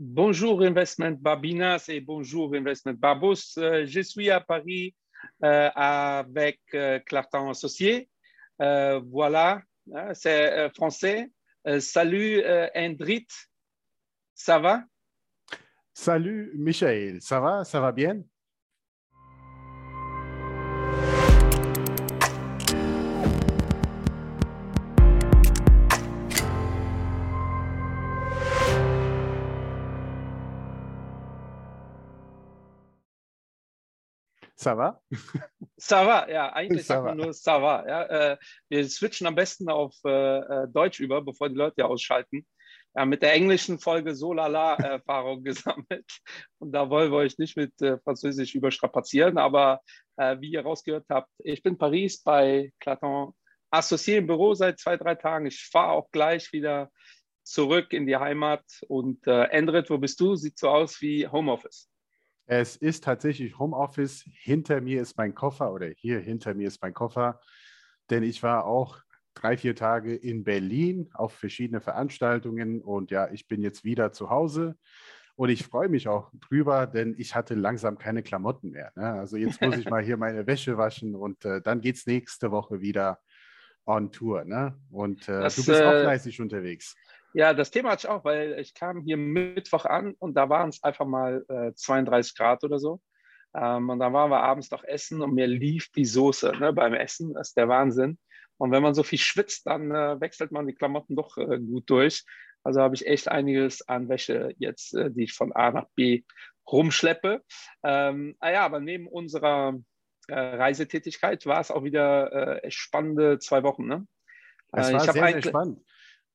Bonjour Investment Babinas et bonjour Investment Babos. Euh, je suis à Paris euh, avec euh, Clartan Associé. Euh, voilà, hein, c'est français. Salut Indrit, ça va? Salut Michael, ça va? Ça va bien? Ça va? Ça va, ja, eigentlich sagt man nur ça va. Ja, äh, wir switchen am besten auf äh, äh, Deutsch über, bevor die Leute ausschalten. Ja, mit der englischen Folge Solala-Erfahrung gesammelt. Und da wollen wir euch nicht mit Französisch überstrapazieren, aber wie ihr rausgehört habt, ich bin in Paris bei Claton Associé im Büro seit zwei, drei Tagen. Ich fahre auch gleich wieder zurück in die Heimat. Und äh, Endrit, wo bist du? Sieht so aus wie Homeoffice. Es ist tatsächlich Homeoffice. Hinter mir ist mein Koffer oder hier hinter mir ist mein Koffer, denn ich war auch drei, vier Tage in Berlin auf verschiedene Veranstaltungen und ja, ich bin jetzt wieder zu Hause und ich freue mich auch drüber, denn ich hatte langsam keine Klamotten mehr. Ne? Also jetzt muss ich mal hier meine Wäsche waschen und äh, dann geht es nächste Woche wieder on Tour. Ne? Und äh, Das, du bist auch äh, fleißig unterwegs. Ja, das Thema hatte ich auch, weil ich kam hier Mittwoch an und da waren es einfach mal äh, 32 Grad oder so. Ähm, und dann waren wir abends noch essen und mir lief die Soße ne, beim Essen. Das ist der Wahnsinn. Und wenn man so viel schwitzt, dann äh, wechselt man die Klamotten doch äh, gut durch. Also habe ich echt einiges an Wäsche jetzt, äh, die ich von A nach B rumschleppe. Ähm, ah ja, aber neben unserer äh, Reisetätigkeit war es auch wieder äh, spannende zwei Wochen. Ne? Es war sehr, sehr spannend.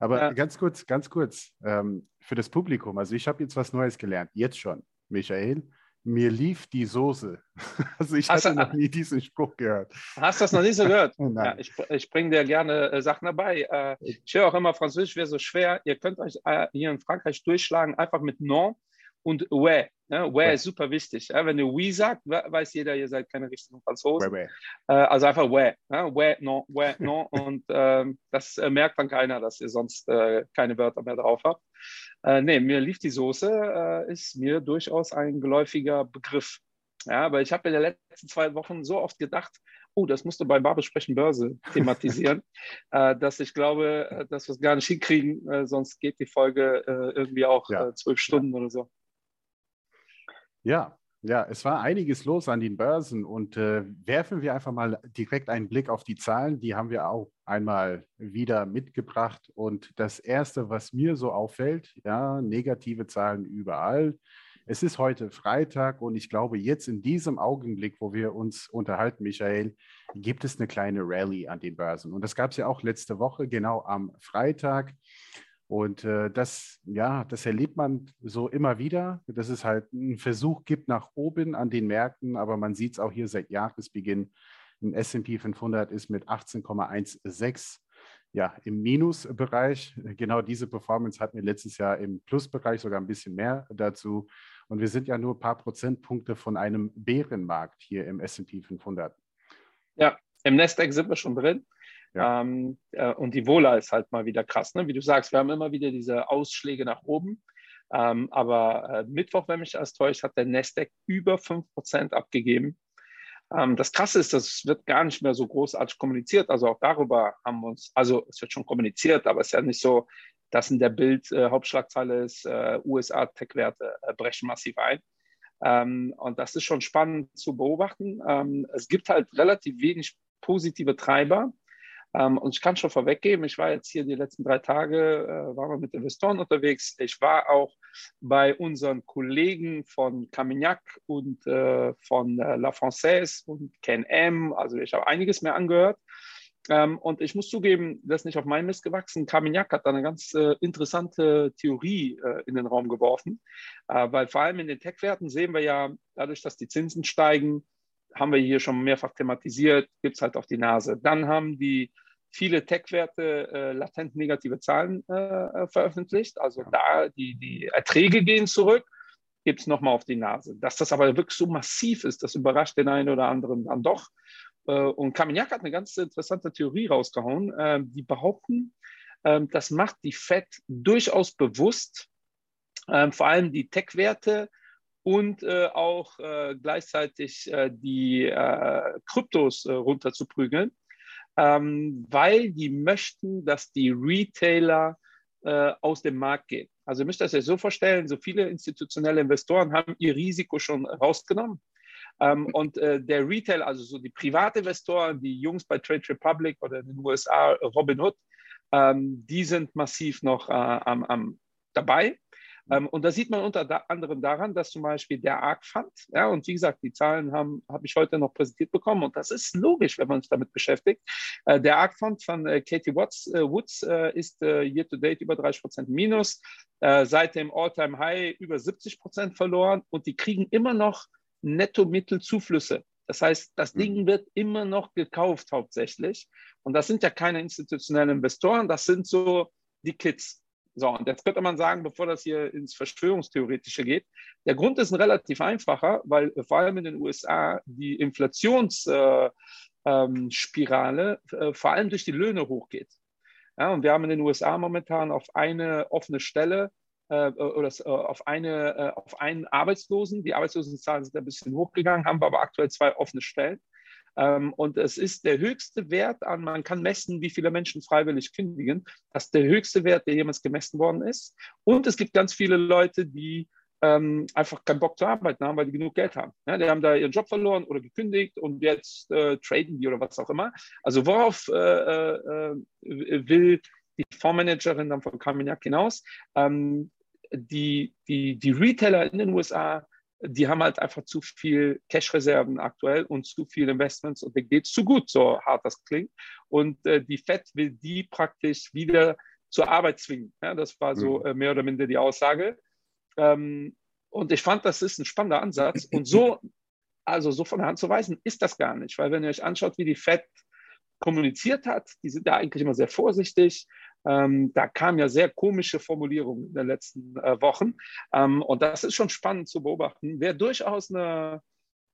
Aber Ja. ganz kurz, ganz kurz, ähm, für das Publikum. Also ich habe jetzt was Neues gelernt, jetzt schon, Michael. Mir lief die Soße. Also ich so, hatte noch nie diesen Spruch gehört. Hast du das noch nicht so gehört? Ja, ich, ich bringe dir gerne äh, Sachen dabei. Äh, ich höre auch immer, Französisch wäre so schwer. Ihr könnt euch äh, hier in Frankreich durchschlagen, einfach mit non und ouais. Ne? Ouais Ouais. ist super wichtig. Ja? Wenn ihr oui sagt, we- weiß jeder, ihr seid keine richtigen Franzosen. Wait, wait. Äh, also einfach ouais. Ne? Ouais, non, ouais, non. und ähm, das äh, merkt dann keiner, dass ihr sonst äh, keine Wörter mehr drauf habt. Äh, nee, mir lief die Soße, äh, ist mir durchaus ein geläufiger Begriff. Ja, aber ich habe in den letzten zwei Wochen so oft gedacht, oh, das musst du bei Babelsprechen Börse thematisieren, äh, dass ich glaube, äh, dass wir es gar nicht hinkriegen, äh, sonst geht die Folge äh, irgendwie auch Ja. zwölf Stunden oder so. Ja, ja, es war einiges los an den Börsen und äh, werfen wir einfach mal direkt einen Blick auf die Zahlen. Die haben wir auch einmal wieder mitgebracht. Und das Erste, was mir so auffällt, ja, negative Zahlen überall. Es ist heute Freitag und ich glaube, jetzt in diesem Augenblick, wo wir uns unterhalten, Michael, gibt es eine kleine Rallye an den Börsen. Und das gab es ja auch letzte Woche, genau am Freitag. Und äh, das, ja, das erlebt man so immer wieder, dass es halt einen Versuch gibt nach oben an den Märkten, aber man sieht es auch hier seit Jahresbeginn. Ein S&P 500 ist mit 18,16 ja, im Minusbereich. Genau diese Performance hatten wir letztes Jahr im Plusbereich, sogar ein bisschen mehr dazu. Und wir sind ja nur ein paar Prozentpunkte von einem Bärenmarkt hier im S&P 500. Ja, im Nasdaq sind wir schon drin. Ja. Ähm, äh, und die Vola ist halt mal wieder krass. Ne? Wie du sagst, wir haben immer wieder diese Ausschläge nach oben. Ähm, aber äh, Mittwoch, wenn mich das täuscht, hat der Nasdaq über 5% abgegeben. Ähm, das Krasse ist, das wird gar nicht mehr so großartig kommuniziert. Also auch darüber haben wir uns, also es wird schon kommuniziert, aber es ist ja nicht so, dass in der Bild äh, Hauptschlagzeile ist, äh, USA-Tech-Werte äh, brechen massiv ein. Ähm, und das ist schon spannend zu beobachten. Ähm, es gibt halt relativ wenig positive Treiber. Ähm, und ich kann schon vorweggeben, ich war jetzt hier die letzten drei Tage, äh, waren wir mit Investoren unterwegs. Ich war auch bei unseren Kollegen von Camignac und äh, von äh, La Française und Ken M. Also ich habe einiges mehr angehört. Ähm, und ich muss zugeben, das ist nicht auf meinen Mist gewachsen. Carmignac hat da eine ganz äh, interessante Theorie äh, in den Raum geworfen, äh, weil vor allem in den Tech-Werten sehen wir ja, dadurch, dass die Zinsen steigen, haben wir hier schon mehrfach thematisiert, gibt es halt auf die Nase. Dann haben die viele Tech-Werte äh, latent negative Zahlen äh, veröffentlicht. Also da die, die Erträge gehen zurück, gibt es nochmal auf die Nase. Dass das aber wirklich so massiv ist, das überrascht den einen oder anderen dann doch. Äh, und Camignac hat eine ganz interessante Theorie rausgehauen. Äh, die behaupten, äh, das macht die FED durchaus bewusst, ähm, vor allem die Tech-Werte und äh, auch äh, gleichzeitig äh, die äh, Kryptos äh, runterzuprügeln, ähm, weil die möchten, dass die Retailer äh, aus dem Markt gehen. Also ihr müsst das ja so vorstellen, so viele institutionelle Investoren haben ihr Risiko schon rausgenommen. Ähm, und der Retail, also so die Privatinvestoren, die Jungs bei Trade Republic oder in den USA, Robinhood, ähm, die sind massiv noch am, am dabei. Ähm, und da sieht man unter anderem daran, dass zum Beispiel der ARC Fund, ja, und wie gesagt, die Zahlen habe hab ich heute noch präsentiert bekommen und das ist logisch, wenn man sich damit beschäftigt. Äh, der ARC Fund von äh, Katie Watts, äh, Woods äh, ist äh, year to date über 30 Prozent minus, äh, seit dem All-Time High über 70 Prozent verloren und die kriegen immer noch Netto-Mittelzuflüsse. Das heißt, das mhm. Ding wird immer noch gekauft hauptsächlich. Und das sind ja keine institutionellen Investoren, das sind so die Kids. So, und jetzt könnte man sagen, bevor das hier ins Verschwörungstheoretische geht, der Grund ist ein relativ einfacher, weil vor allem in den USA die Inflationsspirale äh, äh, vor allem durch die Löhne hochgeht. Ja, und wir haben in den USA momentan auf eine offene Stelle äh, oder auf, eine, auf einen Arbeitslosen, die Arbeitslosenzahlen sind ein bisschen hochgegangen, haben wir aber aktuell zwei offene Stellen. Ähm, und es ist der höchste Wert an, man kann messen, wie viele Menschen freiwillig kündigen. Das ist der höchste Wert, der jemals gemessen worden ist. Und es gibt ganz viele Leute, die ähm, einfach keinen Bock zu arbeiten haben, weil die genug Geld haben. Ja, die haben da ihren Job verloren oder gekündigt und jetzt äh, traden die oder was auch immer. Also worauf äh, äh, will die Fondsmanagerin dann von Carmignac hinaus? Ähm, die, die, die Retailer in den USA die haben halt einfach zu viel Cash-Reserven aktuell und zu viele Investments und denen geht es zu gut, so hart das klingt. Und äh, die FED will die praktisch wieder zur Arbeit zwingen. Ja, das war so mhm. äh, mehr oder minder die Aussage. Ähm, und ich fand, das ist ein spannender Ansatz. Und so, also so von der Hand zu weisen, ist das gar nicht. Weil wenn ihr euch anschaut, wie die FED kommuniziert hat, die sind da eigentlich immer sehr vorsichtig. Ähm, da kamen ja sehr komische Formulierungen in den letzten äh, Wochen. Ähm, und das ist schon spannend zu beobachten. Wäre durchaus eine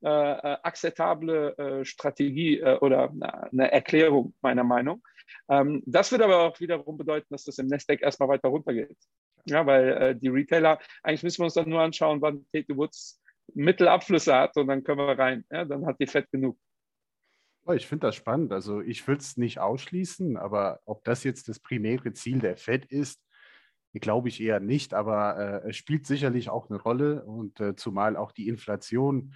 äh, äh akzeptable äh, Strategie äh, oder eine Erklärung meiner Meinung. Ähm, das würde aber auch wiederum bedeuten, dass das im Nasdaq erstmal weiter runtergeht. Ja, weil äh, die Retailer, eigentlich müssen wir uns dann nur anschauen, wann Katie Woods Mittelabflüsse hat und dann können wir rein. Ja, dann hat die Fett genug. Oh, ich finde das spannend. Also ich würde es nicht ausschließen, aber ob das jetzt das primäre Ziel der FED ist, glaube ich eher nicht. Aber äh, es spielt sicherlich auch eine Rolle und äh, zumal auch die Inflation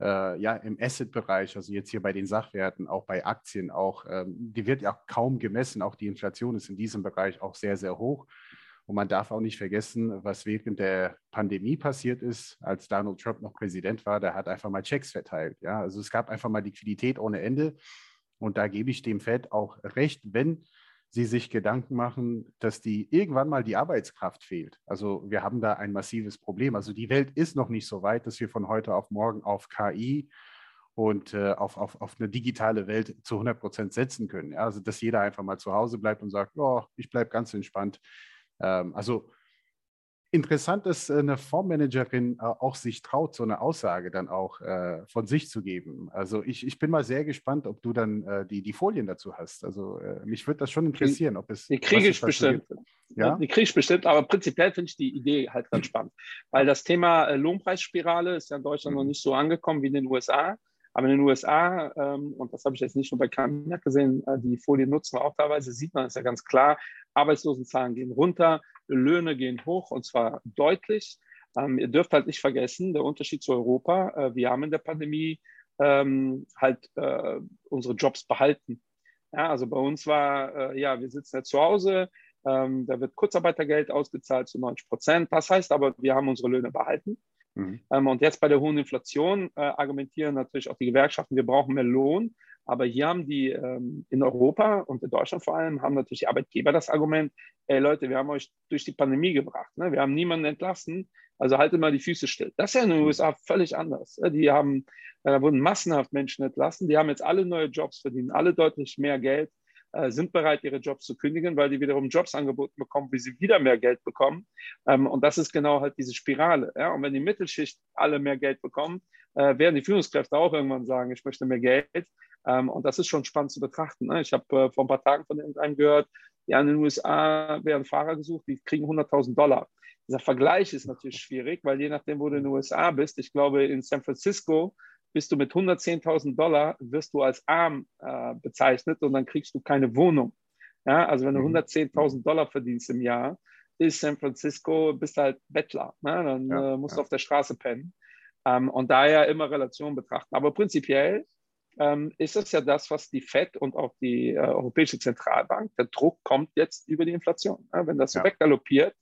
äh, ja im Asset-Bereich, also jetzt hier bei den Sachwerten, auch bei Aktien, auch ähm, die wird ja kaum gemessen. Auch die Inflation ist in diesem Bereich auch sehr sehr hoch. Und man darf auch nicht vergessen, was während der Pandemie passiert ist, als Donald Trump noch Präsident war, der hat einfach mal Checks verteilt. Ja? Also es gab einfach mal Liquidität ohne Ende. Und da gebe ich dem Fed auch recht, wenn sie sich Gedanken machen, dass die irgendwann mal die Arbeitskraft fehlt. Also wir haben da ein massives Problem. Also die Welt ist noch nicht so weit, dass wir von heute auf morgen auf KI und äh, auf, auf, auf eine digitale Welt zu 100 Prozent setzen können. Ja? Also dass jeder einfach mal zu Hause bleibt und sagt, oh, ich bleibe ganz entspannt. Ähm, also interessant, dass äh, eine Fondsmanagerin äh, auch sich traut, so eine Aussage dann auch äh, von sich zu geben. Also ich, ich bin mal sehr gespannt, ob du dann äh, die, die Folien dazu hast. Also äh, mich würde das schon interessieren, ob es. Die kriege ich bestimmt. Ja? Die kriege ich bestimmt, aber prinzipiell finde ich die Idee halt ganz spannend. Weil das Thema äh, Lohnpreisspirale ist ja in Deutschland mhm. noch nicht so angekommen wie in den USA. Aber in den USA, ähm, und das habe ich jetzt nicht nur bei Kamiak gesehen, äh, die Folien nutzen wir auch teilweise, sieht man es ja ganz klar, Arbeitslosenzahlen gehen runter, Löhne gehen hoch und zwar deutlich. Ähm, ihr dürft halt nicht vergessen, der Unterschied zu Europa, äh, wir haben in der Pandemie ähm, halt äh, unsere Jobs behalten. Ja, also bei uns war, ja, wir sitzen jetzt zu Hause, da wird Kurzarbeitergeld ausgezahlt zu 90 Prozent. Das heißt aber, wir haben unsere Löhne behalten. Mhm. Ähm, und jetzt bei der hohen Inflation äh, argumentieren natürlich auch die Gewerkschaften, wir brauchen mehr Lohn. Aber hier haben die ähm, in Europa und in Deutschland vor allem, haben natürlich die Arbeitgeber das Argument, ey Leute, wir haben euch durch die Pandemie gebracht. Ne? Wir haben niemanden entlassen, also haltet mal die Füße still. Das ist ja in den mhm. USA völlig anders. Die haben, da äh, wurden massenhaft Menschen entlassen, die haben jetzt alle neue Jobs, verdienen alle deutlich mehr Geld sind bereit, ihre Jobs zu kündigen, weil die wiederum Jobs angeboten bekommen, wie sie wieder mehr Geld bekommen. Ähm, und das ist genau halt diese Spirale. Und wenn die Mittelschicht alle mehr Geld bekommen, äh, werden die Führungskräfte auch irgendwann sagen, ich möchte mehr Geld. Ähm, und das ist schon spannend zu betrachten. Ne? Ich habe äh, vor ein paar Tagen von irgendeinem gehört, ja, in den USA werden Fahrer gesucht, die kriegen 100.000 Dollar. dieser Vergleich ist natürlich schwierig, weil je nachdem, wo du in den USA bist, ich glaube, in San Francisco bist du mit 110.000 Dollar, wirst du als arm äh, bezeichnet und dann kriegst du keine Wohnung. Ja, also wenn du 110.000 mhm. Dollar verdienst im Jahr, ist San Francisco, bist halt Bettler. Ne? Dann ja, äh, musst ja. du auf der Straße pennen. Ähm, und daher immer Relationen betrachten. Aber prinzipiell ähm, ist es ja das, was die FED und auch die äh, Europäische Zentralbank, der Druck kommt jetzt über die Inflation. Ja? Wenn das so ja. weggaloppiert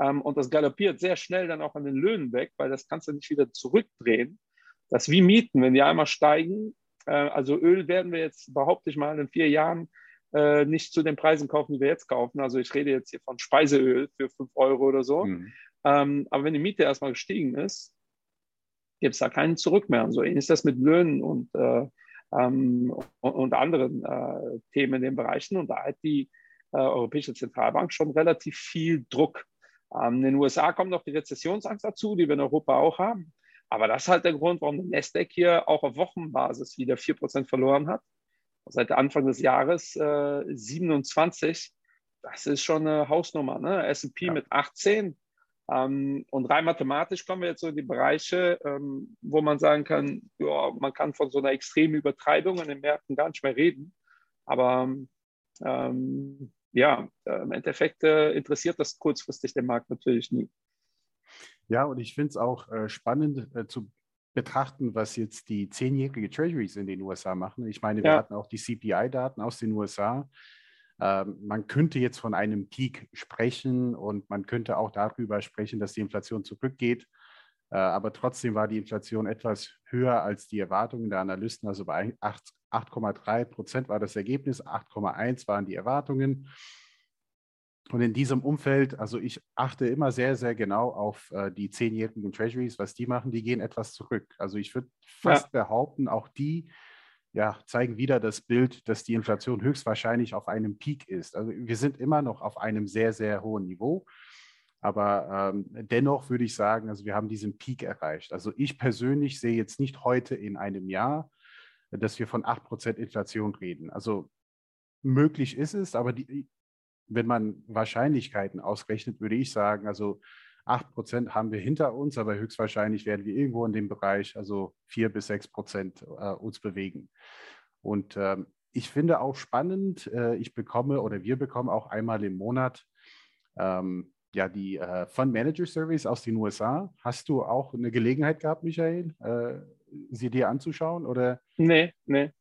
ähm, und das galoppiert sehr schnell dann auch an den Löhnen weg, weil das kannst du nicht wieder zurückdrehen. Das wie Mieten, wenn die einmal steigen. Äh, also Öl werden wir jetzt, behaupte ich mal, in vier Jahren äh, nicht zu den Preisen kaufen, die wir jetzt kaufen. Also ich rede jetzt hier von Speiseöl für 5 Euro oder so. Mhm. Ähm, aber wenn die Miete erstmal gestiegen ist, gibt es da keinen Zurück mehr. Und so ähnlich ist das mit Löhnen und, äh, ähm, und, und, anderen äh, Themen in den Bereichen. Und da hat die äh, Europäische Zentralbank schon relativ viel Druck. Ähm, in den USA kommt noch die Rezessionsangst dazu, die wir in Europa auch haben. Aber das ist halt der Grund, warum der Nasdaq hier auch auf Wochenbasis wieder 4% verloren hat. Seit Anfang des Jahres äh, 27. Das ist schon eine Hausnummer. Ne? SP ja. mit 18. Ähm, und rein mathematisch kommen wir jetzt so in die Bereiche, ähm, wo man sagen kann, ja, man kann von so einer extremen Übertreibung in den Märkten gar nicht mehr reden. Aber ähm, ja, äh, im Endeffekt äh, interessiert das kurzfristig den Markt natürlich nie. Ja, und ich finde es auch äh, spannend äh, zu betrachten, was jetzt die zehnjährige Treasuries in den USA machen. Ich meine, wir ja. hatten auch die CPI-Daten aus den USA. Ähm, man könnte jetzt von einem Peak sprechen und man könnte auch darüber sprechen, dass die Inflation zurückgeht. Äh, aber trotzdem war die Inflation etwas höher als die Erwartungen der Analysten. Also bei 8,3 Prozent war das Ergebnis, 8,1 waren die Erwartungen. Und in diesem Umfeld, also ich achte immer sehr, sehr genau auf äh, die zehnjährigen Treasuries, was die machen, die gehen etwas zurück. Also ich würde fast ja. behaupten, auch die ja, zeigen wieder das Bild, dass die Inflation höchstwahrscheinlich auf einem Peak ist. Also wir sind immer noch auf einem sehr, sehr hohen Niveau. Aber ähm, dennoch würde ich sagen, also wir haben diesen Peak erreicht. Also ich persönlich sehe jetzt nicht heute in einem Jahr, dass wir von 8% Inflation reden. Also möglich ist es, aber die, wenn man Wahrscheinlichkeiten ausrechnet, würde ich sagen, also 8 Prozent haben wir hinter uns, aber höchstwahrscheinlich werden wir irgendwo in dem Bereich, also 4 bis 6 Prozent, äh, uns bewegen. Und ähm, ich finde auch spannend, äh, ich bekomme oder wir bekommen auch einmal im Monat ähm, ja, die äh, Fund Manager Surveys aus den USA. Hast du auch eine Gelegenheit gehabt, Michael, äh, sie dir anzuschauen? Oder? Nee, nee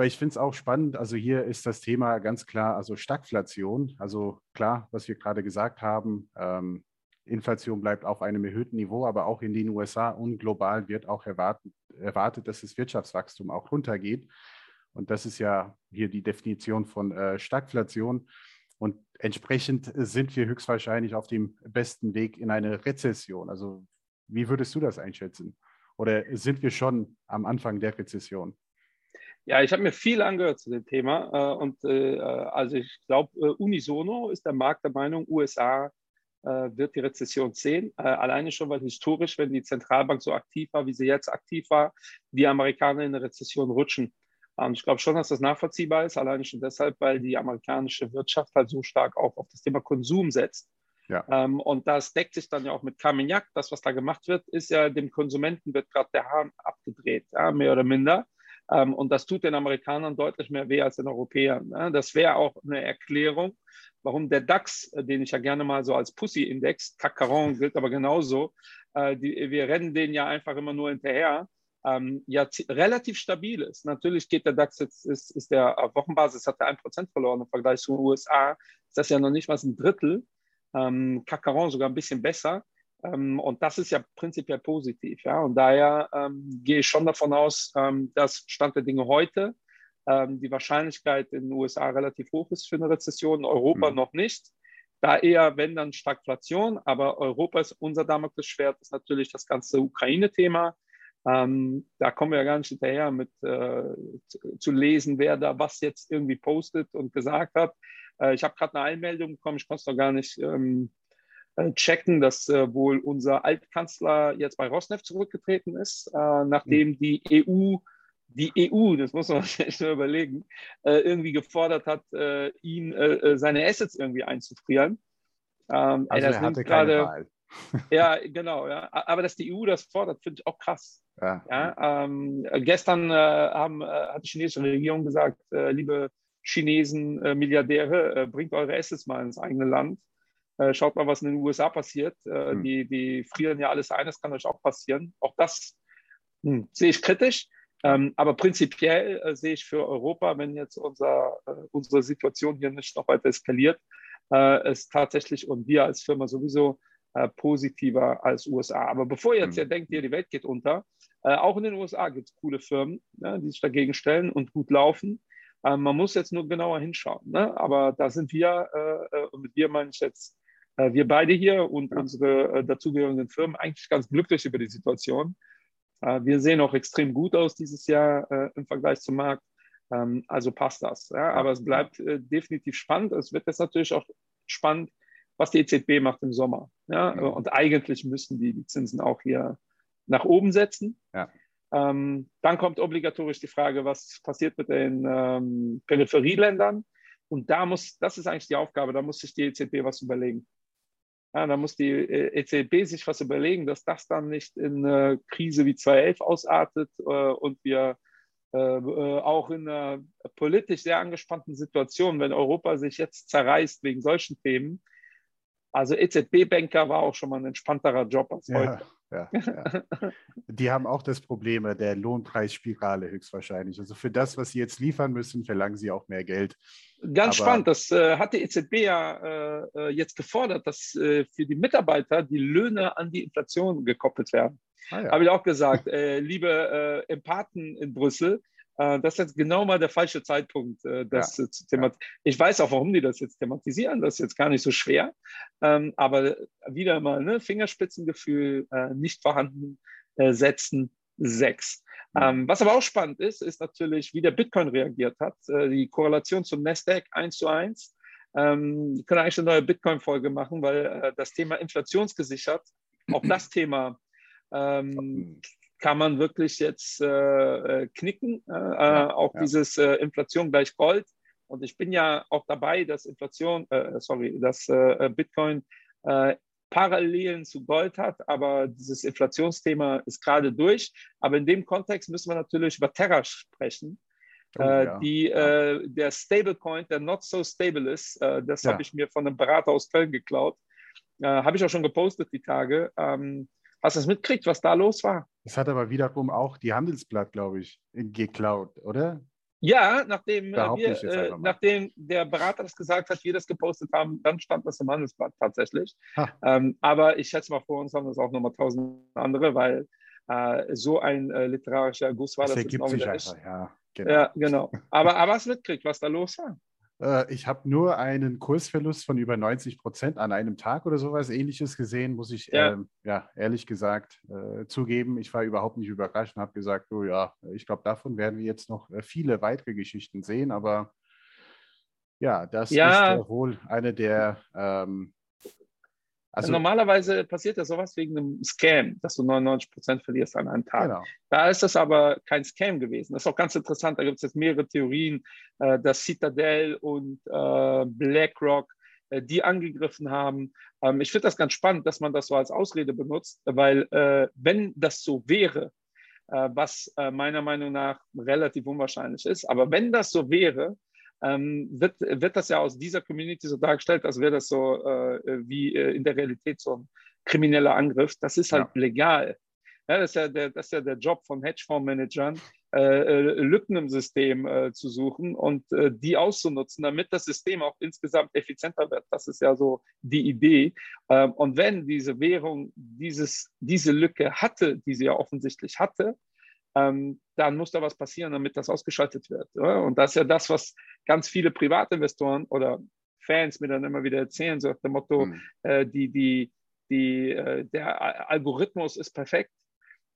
weil ich finde es auch spannend. Also hier ist das Thema ganz klar, also Stagflation. Also klar, was wir gerade gesagt haben, ähm, Inflation bleibt auf einem erhöhten Niveau, aber auch in den USA und global wird auch erwartet, erwartet dass das Wirtschaftswachstum auch runtergeht. Und das ist ja hier die Definition von äh, Stagflation. Und entsprechend sind wir höchstwahrscheinlich auf dem besten Weg in eine Rezession. Also wie würdest du das einschätzen? Oder sind wir schon am Anfang der Rezession? Ja, ich habe mir viel angehört zu dem Thema äh, und äh, also ich glaube, äh, unisono ist der Markt der Meinung, USA äh, wird die Rezession sehen. Äh, alleine schon, weil historisch, wenn die Zentralbank so aktiv war, wie sie jetzt aktiv war, die Amerikaner in eine Rezession rutschen. Und ich glaube schon, dass das nachvollziehbar ist, alleine schon deshalb, weil die amerikanische Wirtschaft halt so stark auch auf das Thema Konsum setzt. Ja. Ähm, und das deckt sich dann ja auch mit Carmignac. Das, was da gemacht wird, ist ja, dem Konsumenten wird gerade der Hahn abgedreht, ja, mehr oder minder. Ähm, und das tut den Amerikanern deutlich mehr weh als den Europäern. Ne? Das wäre auch eine Erklärung, warum der DAX, äh, den ich ja gerne mal so als Pussy-Index, Cacaron gilt aber genauso, äh, die, wir rennen den ja einfach immer nur hinterher, ähm, ja relativ stabil ist. Natürlich geht der DAX jetzt, ist, ist der auf Wochenbasis, hat er ein Prozent verloren im Vergleich zu den USA, ist das ja noch nicht mal ein Drittel. Ähm, Cacaron sogar ein bisschen besser. Ähm, und das ist ja prinzipiell positiv. Ja? Und daher ähm, gehe ich schon davon aus, ähm, dass Stand der Dinge heute ähm, die Wahrscheinlichkeit in den USA relativ hoch ist für eine Rezession, in Europa mhm. noch nicht. Da eher, wenn dann Stagflation, aber Europa ist unser Damoklesschwert, ist natürlich das ganze Ukraine-Thema. Ähm, da kommen wir ja gar nicht hinterher mit äh, zu, lesen, wer da was jetzt irgendwie postet und gesagt hat. Äh, ich habe gerade eine Einmeldung bekommen, ich konnte es noch gar nicht ähm, äh, checken, dass äh, wohl unser Altkanzler jetzt bei Rosneft zurückgetreten ist, äh, nachdem die EU, die EU, das muss man sich nur überlegen, äh, irgendwie gefordert hat, äh, ihn äh, seine Assets irgendwie einzufrieren. Ähm, also ey, er hatte grade, Wahl. ja, genau. Ja. Aber dass die EU das fordert, finde ich auch krass. Ja. ja ähm, gestern äh, haben, äh, hat die chinesische Regierung gesagt, äh, liebe Chinesen, äh, Milliardäre, äh, bringt eure Assets mal ins eigene Land. Äh, schaut mal, was in den USA passiert. Hm. die, die frieren ja alles ein, das kann euch auch passieren. Auch das hm, sehe ich kritisch. Ähm, aber prinzipiell äh, sehe ich für Europa, wenn jetzt unser, äh, unsere Situation hier nicht noch weiter eskaliert, äh, ist tatsächlich und wir als Firma sowieso äh, positiver als USA. Aber bevor ihr jetzt ja denkt, hier, die Welt geht unter, äh, auch in den USA gibt es coole Firmen, ne, die sich dagegen stellen und gut laufen. Ähm, man muss jetzt nur genauer hinschauen. Ne? Aber da sind wir, äh, und mit wir meine ich jetzt wir beide hier und unsere dazugehörigen Firmen eigentlich ganz glücklich über die Situation. Äh, wir sehen auch extrem gut aus dieses Jahr äh, im Vergleich zum Markt. Ähm, also passt das. Aber es bleibt äh, definitiv spannend. Es wird jetzt natürlich auch spannend, was die EZB macht im Sommer. Ja? Und eigentlich müssen die die Zinsen auch hier nach oben setzen. Ja. Ähm, dann kommt obligatorisch die Frage, was passiert mit den ähm, Peripherieländern. Und da muss, das ist eigentlich die Aufgabe, da muss sich die EZB was überlegen. Ja, da muss die äh, EZB sich was überlegen, dass das dann nicht in eine Krise wie 2011 ausartet äh, und wir äh, äh, auch in einer politisch sehr angespannten Situation, wenn Europa sich jetzt zerreißt wegen solchen Themen. Also EZB-Banker war auch schon mal ein entspannterer Job als ja, heute. Ja, ja. Die haben auch das Problem der Lohnpreisspirale höchstwahrscheinlich. Also für das, was sie jetzt liefern müssen, verlangen sie auch mehr Geld. Ganz Aber, spannend. Das äh, hat die EZB ja äh, jetzt gefordert, dass äh, für die Mitarbeiter die Löhne an die Inflation gekoppelt werden. Ah, ja. Habe ich auch gesagt, äh, liebe äh, Empathen in Brüssel, äh, das ist jetzt genau mal der falsche Zeitpunkt, äh, das ja. zu thematisieren. Ich weiß auch, warum die das jetzt thematisieren. Das ist jetzt gar nicht so schwer. Ähm, aber wieder mal ne, Fingerspitzengefühl äh, nicht vorhanden setzen. Sechs. Ähm, was aber auch spannend ist, ist natürlich, wie der Bitcoin reagiert hat. die Korrelation zum Nasdaq 1 zu 1. Ähm, wir können eigentlich eine neue Bitcoin-Folge machen, weil das Thema inflationsgesichert, auch das Thema ähm, kann man wirklich jetzt äh, äh knicken. Äh, ja, auch ja. dieses äh, Inflation gleich Gold. Und ich bin ja auch dabei, dass Inflation, äh, sorry, dass äh, Bitcoin Parallelen zu Gold hat, aber dieses Inflationsthema ist gerade durch. Aber in dem Kontext müssen wir natürlich über Terra sprechen. Oh, ja. die, ja. der Stablecoin, der not so stable ist, das ja. habe ich mir von einem Berater aus Köln geklaut. habe ich auch schon gepostet die Tage. Ähm, Hast du das mitgekriegt, was da los war? Das hat aber wiederum auch die Handelsblatt, glaube ich, geklaut, oder? Ja, nachdem, äh, wir, äh, nachdem der Berater das gesagt hat, wir das gepostet haben, dann stand das im Handelsblatt tatsächlich. Ähm, aber ich schätze mal, vor uns haben das auch nochmal tausend andere, weil äh, so ein äh, literarischer Guss war das, das ergibt sich einfach, ja. Genau. Ja, genau. Aber, aber hast du mitgekriegt, was da los war? Äh, ich habe nur einen Kursverlust von über 90 Prozent an einem Tag oder sowas ähnliches gesehen, muss ich ja. Ähm, ja ehrlich gesagt äh, zugeben. Ich war überhaupt nicht überrascht und habe gesagt, oh ja, ich glaube, davon werden wir jetzt noch äh, viele weitere Geschichten sehen, aber ja, das ja. ist wohl eine der ähm, also, Normalerweise passiert ja sowas wegen einem Scam, dass du 99 Prozent verlierst an einem Tag. Genau. Da ist das aber kein Scam gewesen. Das ist auch ganz interessant. Da gibt es jetzt mehrere Theorien, äh, dass Citadel und äh, BlackRock äh, die angegriffen haben. Ähm, ich finde das ganz spannend, dass man das so als Ausrede benutzt, weil äh, wenn das so wäre, äh, was äh, meiner Meinung nach relativ unwahrscheinlich ist, aber wenn das so wäre, ähm, wird, wird das ja aus dieser Community so dargestellt, als wäre das so äh, wie äh, in der Realität so ein krimineller Angriff. Das ist halt ja. legal. Ja, das, ist ja der, das ist ja der Job von Hedgefondsmanagern, äh, äh, Lücken im System äh, zu suchen und äh, die auszunutzen, damit das System auch insgesamt effizienter wird. Das ist ja so die Idee. Ähm, und wenn diese Währung dieses, diese Lücke hatte, die sie ja offensichtlich hatte, ähm, dann muss da was passieren, damit das ausgeschaltet wird. Oder? Und das ist ja das, was ganz viele Privatinvestoren oder Fans mir dann immer wieder erzählen, so nach dem Motto, mhm. äh, die, die, die, äh, der Algorithmus ist perfekt.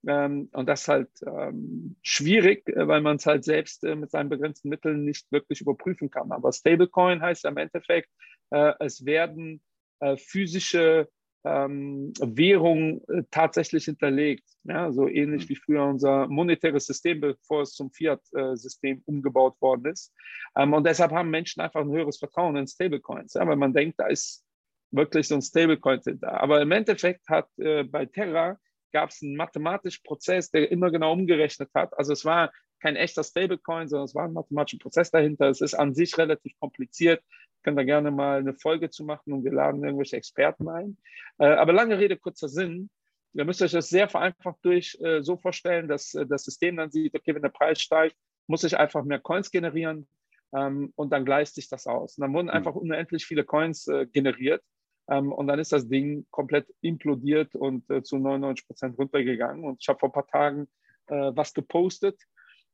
Ähm, und das ist halt ähm, schwierig, äh, weil man es halt selbst äh, mit seinen begrenzten Mitteln nicht wirklich überprüfen kann. Aber Stablecoin heißt im Endeffekt, äh, es werden äh, physische ähm, Währung äh, tatsächlich hinterlegt. Ja, so ähnlich mhm. wie früher unser monetäres System, bevor es zum Fiat-System umgebaut worden ist. Ähm, und deshalb haben Menschen einfach ein höheres Vertrauen in Stablecoins, ja, weil man denkt, da ist wirklich so ein Stablecoin da. Aber im Endeffekt hat äh, bei Terra gab es einen mathematischen Prozess, der immer genau umgerechnet hat. Also es war kein echter Stablecoin, sondern es war ein mathematischer Prozess dahinter. Es ist an sich relativ kompliziert. Können da gerne mal eine Folge zu machen und wir laden irgendwelche Experten ein. Äh, aber lange Rede, kurzer Sinn. Ihr müsst euch das sehr vereinfacht durch äh, so vorstellen, dass äh, das System dann sieht, okay, wenn der Preis steigt, muss ich einfach mehr Coins generieren ähm, und dann gleicht sich das aus. Und dann wurden mhm. einfach unendlich viele Coins generiert ähm, und dann ist das Ding komplett implodiert und äh, zu 99 Prozent runtergegangen. Und ich habe vor ein paar Tagen äh, was gepostet,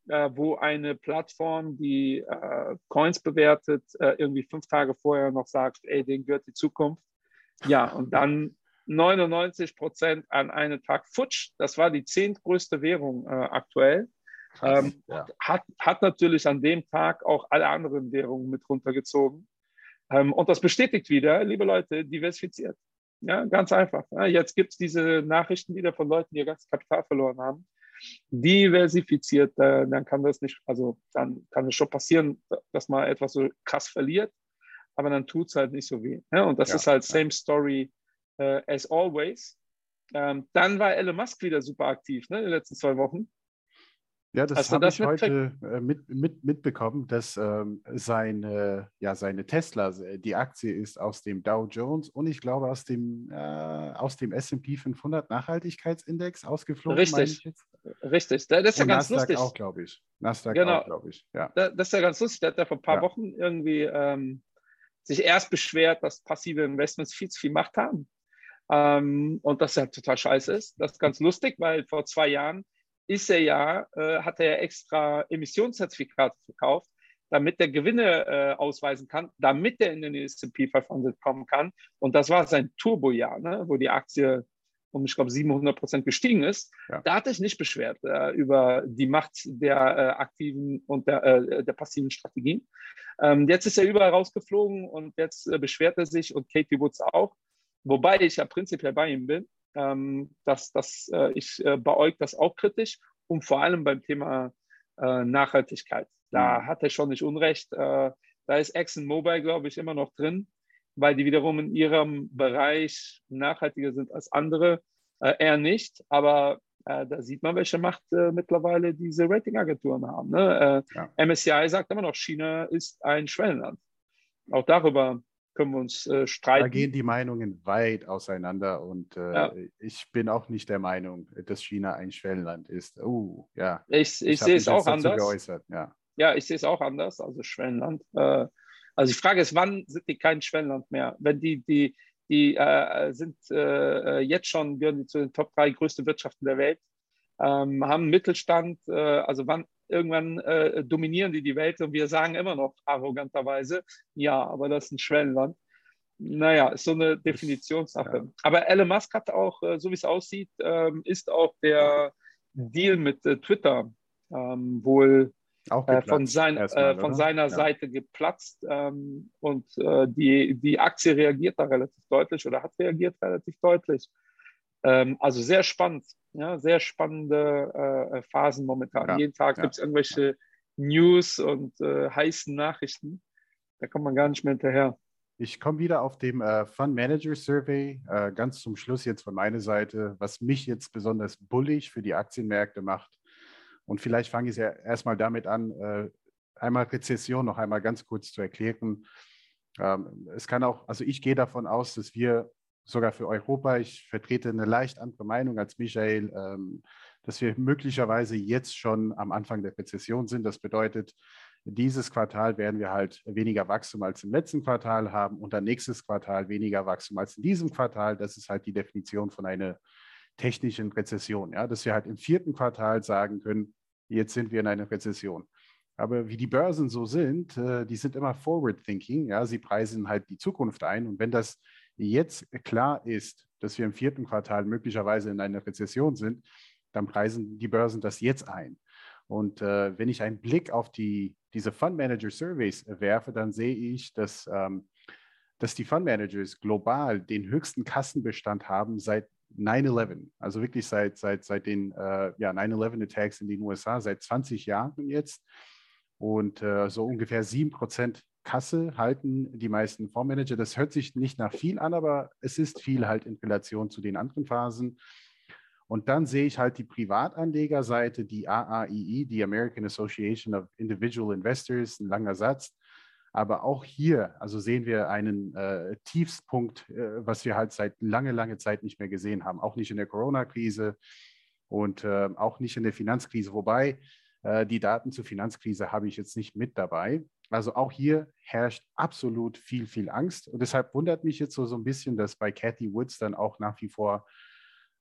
äh, wo eine Plattform, die äh, Coins bewertet, äh, irgendwie fünf Tage vorher noch sagt, ey, denen gehört die Zukunft. Ja, und dann 99 Prozent an einem Tag futsch. Das war die zehntgrößte Währung äh, aktuell. Ähm, ja. hat, hat natürlich an dem Tag auch alle anderen Währungen mit runtergezogen. Ähm, und das bestätigt wieder, liebe Leute, diversifiziert. Ja, ganz einfach. Ja, jetzt gibt es diese Nachrichten wieder von Leuten, die ihr ganzes Kapital verloren haben. Diversifiziert, dann kann das nicht, also dann kann es schon passieren, dass man etwas so krass verliert, aber dann tut es halt nicht so weh. Ja, und das ja, ist halt same story uh, as always. Ähm, dann war Elon Musk wieder super aktiv, ne, in den letzten zwei Wochen. Ja, das habe ich heute äh, mit, mit, mitbekommen, dass ähm, seine, ja, seine Tesla, äh, die Aktie ist aus dem Dow Jones und ich glaube aus dem, äh, aus dem S&P 500 Nachhaltigkeitsindex ausgeflogen. Richtig, richtig. Das ist ja ganz Nasdaq lustig. auch, glaube ich. Nasdaq genau. auch, glaube ich. Ja. Das ist ja ganz lustig. Der hat ja vor ein paar ja. Wochen irgendwie ähm, sich erst beschwert, dass passive Investments viel zu viel Macht haben ähm, und dass er halt total scheiße ist. Das ist ganz lustig, weil vor zwei Jahren ist er ja, äh, hat er ja extra Emissionszertifikate verkauft, damit er Gewinne äh, ausweisen kann, damit er in den S&P 500 kommen kann. Und das war sein Turbojahr, ne, wo die Aktie um, ich glaube, 700 Prozent gestiegen ist. Ja. Da hat er sich nicht beschwert äh, über die Macht der äh, aktiven und der, äh, der passiven Strategien. Ähm, jetzt ist er überall rausgeflogen und jetzt äh, beschwert er sich und Katie Woods auch. Wobei ich ja prinzipiell bei ihm bin ähm, dass, dass äh, ich äh, beäuge das auch kritisch und vor allem beim Thema äh, Nachhaltigkeit. Da mhm. hat er schon nicht Unrecht. Äh, da ist ExxonMobil, glaube ich, immer noch drin, weil die wiederum in ihrem Bereich nachhaltiger sind als andere. Äh, er nicht, aber äh, da sieht man, welche Macht mittlerweile diese Ratingagenturen haben. Ne? Ja. MSCI sagt immer noch, China ist ein Schwellenland. Auch darüber können wir uns äh, streiten. Da gehen die Meinungen weit auseinander und äh, ja. ich bin auch nicht der Meinung, dass China ein Schwellenland ist. Oh, ja. Ich, ich, ich sehe es auch anders. Geäußert. Ja. ja, ich sehe es auch anders, also Schwellenland. Äh, also die Frage ist, wann sind die kein Schwellenland mehr? Wenn die, die, die äh, sind äh, jetzt schon, gehören die zu den Top 3 größten Wirtschaften der Welt, ähm, haben Mittelstand, äh, also wann, irgendwann äh, dominieren die die Welt und wir sagen immer noch arroganterweise, ja, aber das ist ein Schwellenland. Naja, ist so eine Definitionssache. Ja. Aber Elon Musk hat auch, äh, so wie es aussieht, ähm, ist auch der Deal mit äh, Twitter ähm, wohl äh, von, sein, erstmal, äh, von seiner ja. Seite geplatzt ähm, und äh, die, die Aktie reagiert da relativ deutlich oder hat reagiert relativ deutlich. Ähm, also sehr spannend, ja, sehr spannende äh, äh Phasen momentan. Ja, Jeden Tag ja, gibt es irgendwelche News und äh, heißen Nachrichten. Da kommt man gar nicht mehr hinterher. Ich komme wieder auf dem äh, Fund Manager Survey, äh, ganz zum Schluss jetzt von meiner Seite, was mich jetzt besonders bullig für die Aktienmärkte macht. Und vielleicht fange ich ja erstmal damit an, äh, einmal Rezession noch einmal ganz kurz zu erklären. Ähm, es kann auch, also ich gehe davon aus, dass wir sogar für Europa. Ich vertrete eine leicht andere Meinung als Michael, ähm, dass wir möglicherweise jetzt schon am Anfang der Rezession sind. Das bedeutet, dieses Quartal werden wir halt weniger Wachstum als im letzten Quartal haben und dann nächstes Quartal weniger Wachstum als in diesem Quartal. Das ist halt die Definition von einer technischen Rezession. Ja? Dass wir halt im vierten Quartal sagen können, jetzt sind wir in einer Rezession. Aber wie die Börsen so sind, äh, die sind immer forward thinking. Ja? Sie preisen halt die Zukunft ein. Und wenn das jetzt klar ist, dass wir im vierten Quartal möglicherweise in einer Rezession sind, dann preisen die Börsen das jetzt ein. Und äh, wenn ich einen Blick auf die, diese Fund Manager Surveys werfe, dann sehe ich, dass, ähm, dass die Fund Managers global den höchsten Kassenbestand haben seit 9-11, also wirklich seit, seit, seit den äh, ja, 9-11-Attacks in den USA, seit 20 Jahren jetzt. Und äh, so ungefähr 7% Kasse halten die meisten Fondsmanager. Das hört sich nicht nach viel an, aber es ist viel halt in Relation zu den anderen Phasen. Und dann sehe ich halt die Privatanlegerseite, die AAII, die American Association of Individual Investors, ein langer Satz. Aber auch hier, also sehen wir einen äh, Tiefspunkt, äh, was wir halt seit lange, lange Zeit nicht mehr gesehen haben. Auch nicht in der Corona-Krise und äh, auch nicht in der Finanzkrise. Wobei äh, die Daten zur Finanzkrise habe ich jetzt nicht mit dabei. Also auch hier herrscht absolut viel, viel Angst. Und deshalb wundert mich jetzt so, so ein bisschen, dass bei Cathy Woods dann auch nach wie vor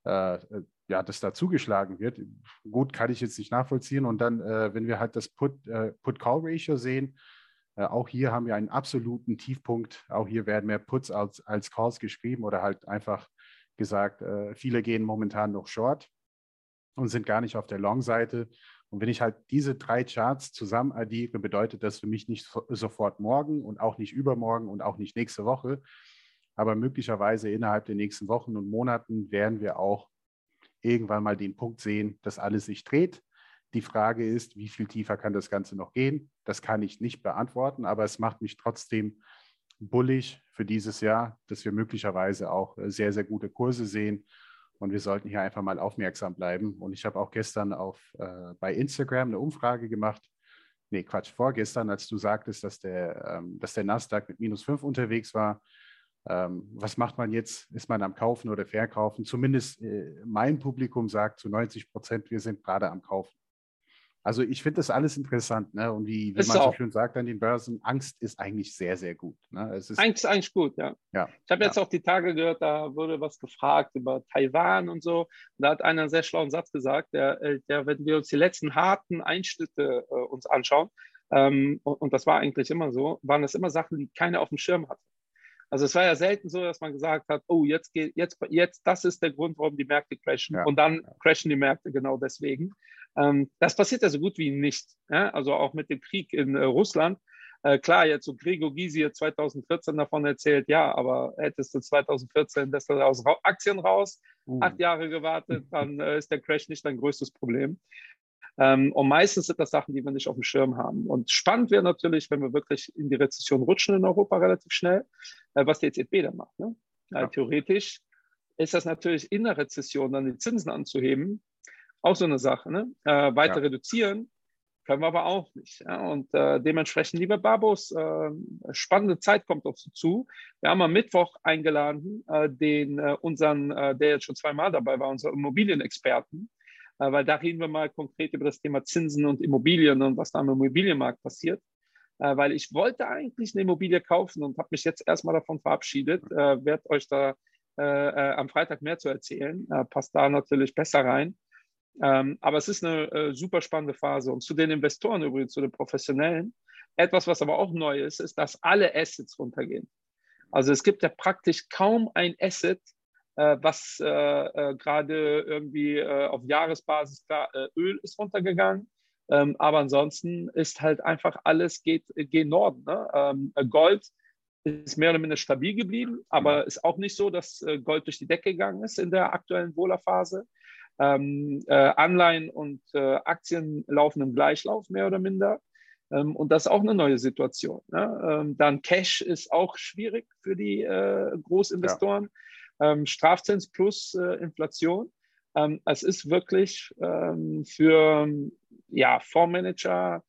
äh, äh, ja, das da zugeschlagen wird. Gut, kann ich jetzt nicht nachvollziehen. Und dann, äh, wenn wir halt das Put-Call-Ratio Put sehen, äh, auch hier haben wir einen absoluten Tiefpunkt. Auch hier werden mehr Puts als, als Calls geschrieben oder halt einfach gesagt, äh, viele gehen momentan noch short und sind gar nicht auf der Long-Seite. Und wenn ich halt diese drei Charts zusammen addiere, bedeutet das für mich nicht so, sofort morgen und auch nicht übermorgen und auch nicht nächste Woche, aber möglicherweise innerhalb der nächsten Wochen und Monaten werden wir auch irgendwann mal den Punkt sehen, dass alles sich dreht. Die Frage ist, wie viel tiefer kann das Ganze noch gehen? Das kann ich nicht beantworten, aber es macht mich trotzdem bullig für dieses Jahr, dass wir möglicherweise auch äh, sehr, sehr gute Kurse sehen. Und wir sollten hier einfach mal aufmerksam bleiben. Und ich habe auch gestern auf, äh, bei Instagram eine Umfrage gemacht. Nee, Quatsch, vorgestern, als du sagtest, dass der, ähm, dass der Nasdaq mit minus 5 unterwegs war, ähm, was macht man jetzt? Ist man am Kaufen oder Verkaufen? Zumindest äh, mein Publikum sagt zu 90 Prozent, wir sind gerade am Kaufen. Also ich finde das alles interessant. Ne? Und wie, wie man so schön sagt an den Börsen, Angst ist eigentlich sehr, sehr gut. Ne? Es ist Angst ist eigentlich gut, ja. ja ich habe jetzt ja. auch die Tage gehört, da wurde was gefragt über Taiwan und so. Und da hat einer einen sehr schlauen Satz gesagt, der, äh, der wenn wir uns die letzten harten Einschnitte äh, uns anschauen, ähm, und, und das war eigentlich immer so, waren das immer Sachen, die keiner auf dem Schirm hatte. Also es war ja selten so, dass man gesagt hat, oh, jetzt geht, jetzt, jetzt, das ist der Grund, warum die Märkte crashen. Ja. Und dann crashen die Märkte genau deswegen. Ähm, das passiert ja so gut wie nicht. Also auch mit dem Krieg in äh, Russland. Äh, klar, jetzt so Gregor Gysi 2014 davon erzählt, ja, aber hättest du 2014 das aus Aktien raus, uh. acht Jahre gewartet, dann äh, ist der Crash nicht dein größtes Problem. Ähm, und meistens sind das Sachen, die wir nicht auf dem Schirm haben. Und spannend wäre natürlich, wenn wir wirklich in die Rezession rutschen in Europa relativ schnell, was die EZB dann macht. Ne? Ja. theoretisch ist das natürlich in der Rezession dann die Zinsen anzuheben, auch so eine Sache. Ne? Äh, weiter ja. reduzieren können wir aber auch nicht. Ja? Und äh, dementsprechend, liebe Babos, äh, spannende Zeit kommt auf Sie zu. Wir haben am Mittwoch eingeladen, äh, den äh, unseren, äh, der jetzt schon zweimal dabei war, unseren Immobilienexperten, äh, weil da reden wir mal konkret über das Thema Zinsen und Immobilien und was da am Immobilienmarkt passiert. Äh, weil ich wollte eigentlich eine Immobilie kaufen und habe mich jetzt erstmal davon verabschiedet, äh, werde euch da am Freitag mehr zu erzählen, passt da natürlich besser rein. Ähm, aber es ist eine super spannende Phase. Und zu den Investoren übrigens, zu den Professionellen, etwas, was aber auch neu ist, ist, dass alle Assets runtergehen. Also es gibt ja praktisch kaum ein Asset, äh, was äh, äh, gerade irgendwie auf Jahresbasis, klar, Öl ist runtergegangen. Ähm, aber ansonsten ist halt einfach alles geht, geht Norden. Ne? Ähm, Gold ist mehr oder minder stabil geblieben, aber ist auch nicht so, dass Gold durch die Decke gegangen ist in der aktuellen Wohlerphase. Ähm, äh, Anleihen und äh, Aktien laufen im Gleichlauf, mehr oder minder. Ähm, und das ist auch eine neue Situation. Ne? Ähm, dann Cash ist auch schwierig für die äh, Großinvestoren. Ja ähm, Strafzins plus äh, Inflation. Ähm, es ist wirklich ähm, für ja, Fondsmanager,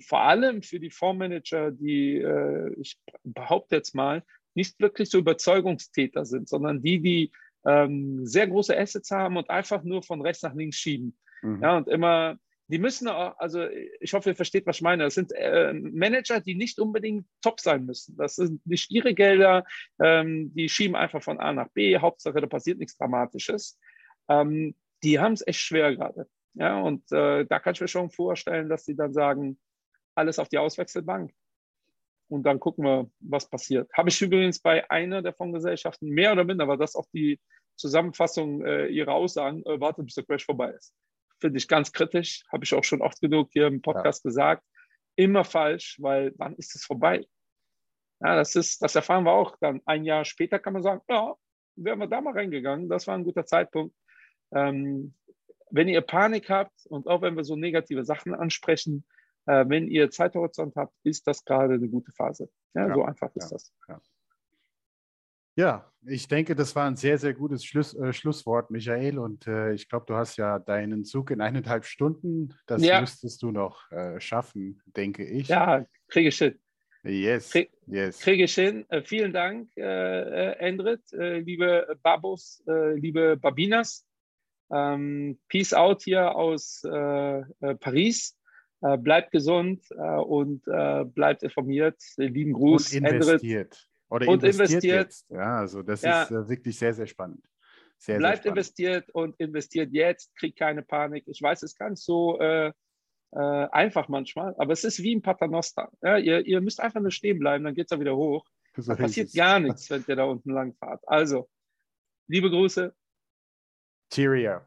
vor allem für die Fondsmanager, die, äh, ich behaupte jetzt mal, nicht wirklich so Überzeugungstäter sind, sondern die, die ähm, sehr große Assets haben und einfach nur von rechts nach links schieben. Mhm. Ja, und immer die müssen auch, also ich hoffe, ihr versteht, was ich meine. Das sind äh, Manager, die nicht unbedingt top sein müssen. Das sind nicht ihre Gelder, ähm, die schieben einfach von A nach B. Hauptsache, da passiert nichts Dramatisches. Ähm, die haben es echt schwer gerade. Ja, und äh, da kann ich mir schon vorstellen, dass sie dann sagen, alles auf die Auswechselbank. Und dann gucken wir, was passiert. Habe ich übrigens bei einer der Fondsgesellschaften mehr oder minder, war das auch die Zusammenfassung äh, ihrer Aussagen, äh, wartet, bis der Crash vorbei ist finde ich ganz kritisch, habe ich auch schon oft genug hier im Podcast ja. gesagt. Immer falsch, weil wann ist es vorbei? Ja, das ist, das erfahren wir auch dann ein Jahr später kann man sagen, ja, wären wir da mal reingegangen, das war ein guter Zeitpunkt. Ähm, wenn ihr Panik habt und auch wenn wir so negative Sachen ansprechen, äh, wenn ihr Zeithorizont habt, ist das gerade eine gute Phase. Ja, ja so einfach ist das. Ja. Ja, ich denke, das war ein sehr, sehr gutes Schluss, äh, Schlusswort, Michael. Und äh, ich glaube, du hast ja deinen Zug in eineinhalb Stunden. Das ja. müsstest du noch äh, schaffen, denke ich. Ja, kriege ich hin. Yes, Krieg, yes. Kriege ich hin. Äh, vielen Dank, äh, äh, Endrit, liebe Babos, liebe Babinas. Ähm, peace out hier aus Paris. Bleibt gesund und bleibt informiert. Lieben Gruß, und investiert. Oder und investiert. investiert. Ja, also das ja. ist äh, wirklich sehr, sehr spannend. Sehr, Bleibt sehr spannend. investiert und investiert jetzt, kriegt keine Panik. Ich weiß, es ist ganz so äh, äh, einfach manchmal, aber es ist wie ein Paternoster. Ja, ihr, ihr müsst einfach nur stehen bleiben, dann geht es ja wieder hoch. So da passiert gar nichts, wenn ihr da unten lang fahrt. Also, liebe Grüße. Cheerio.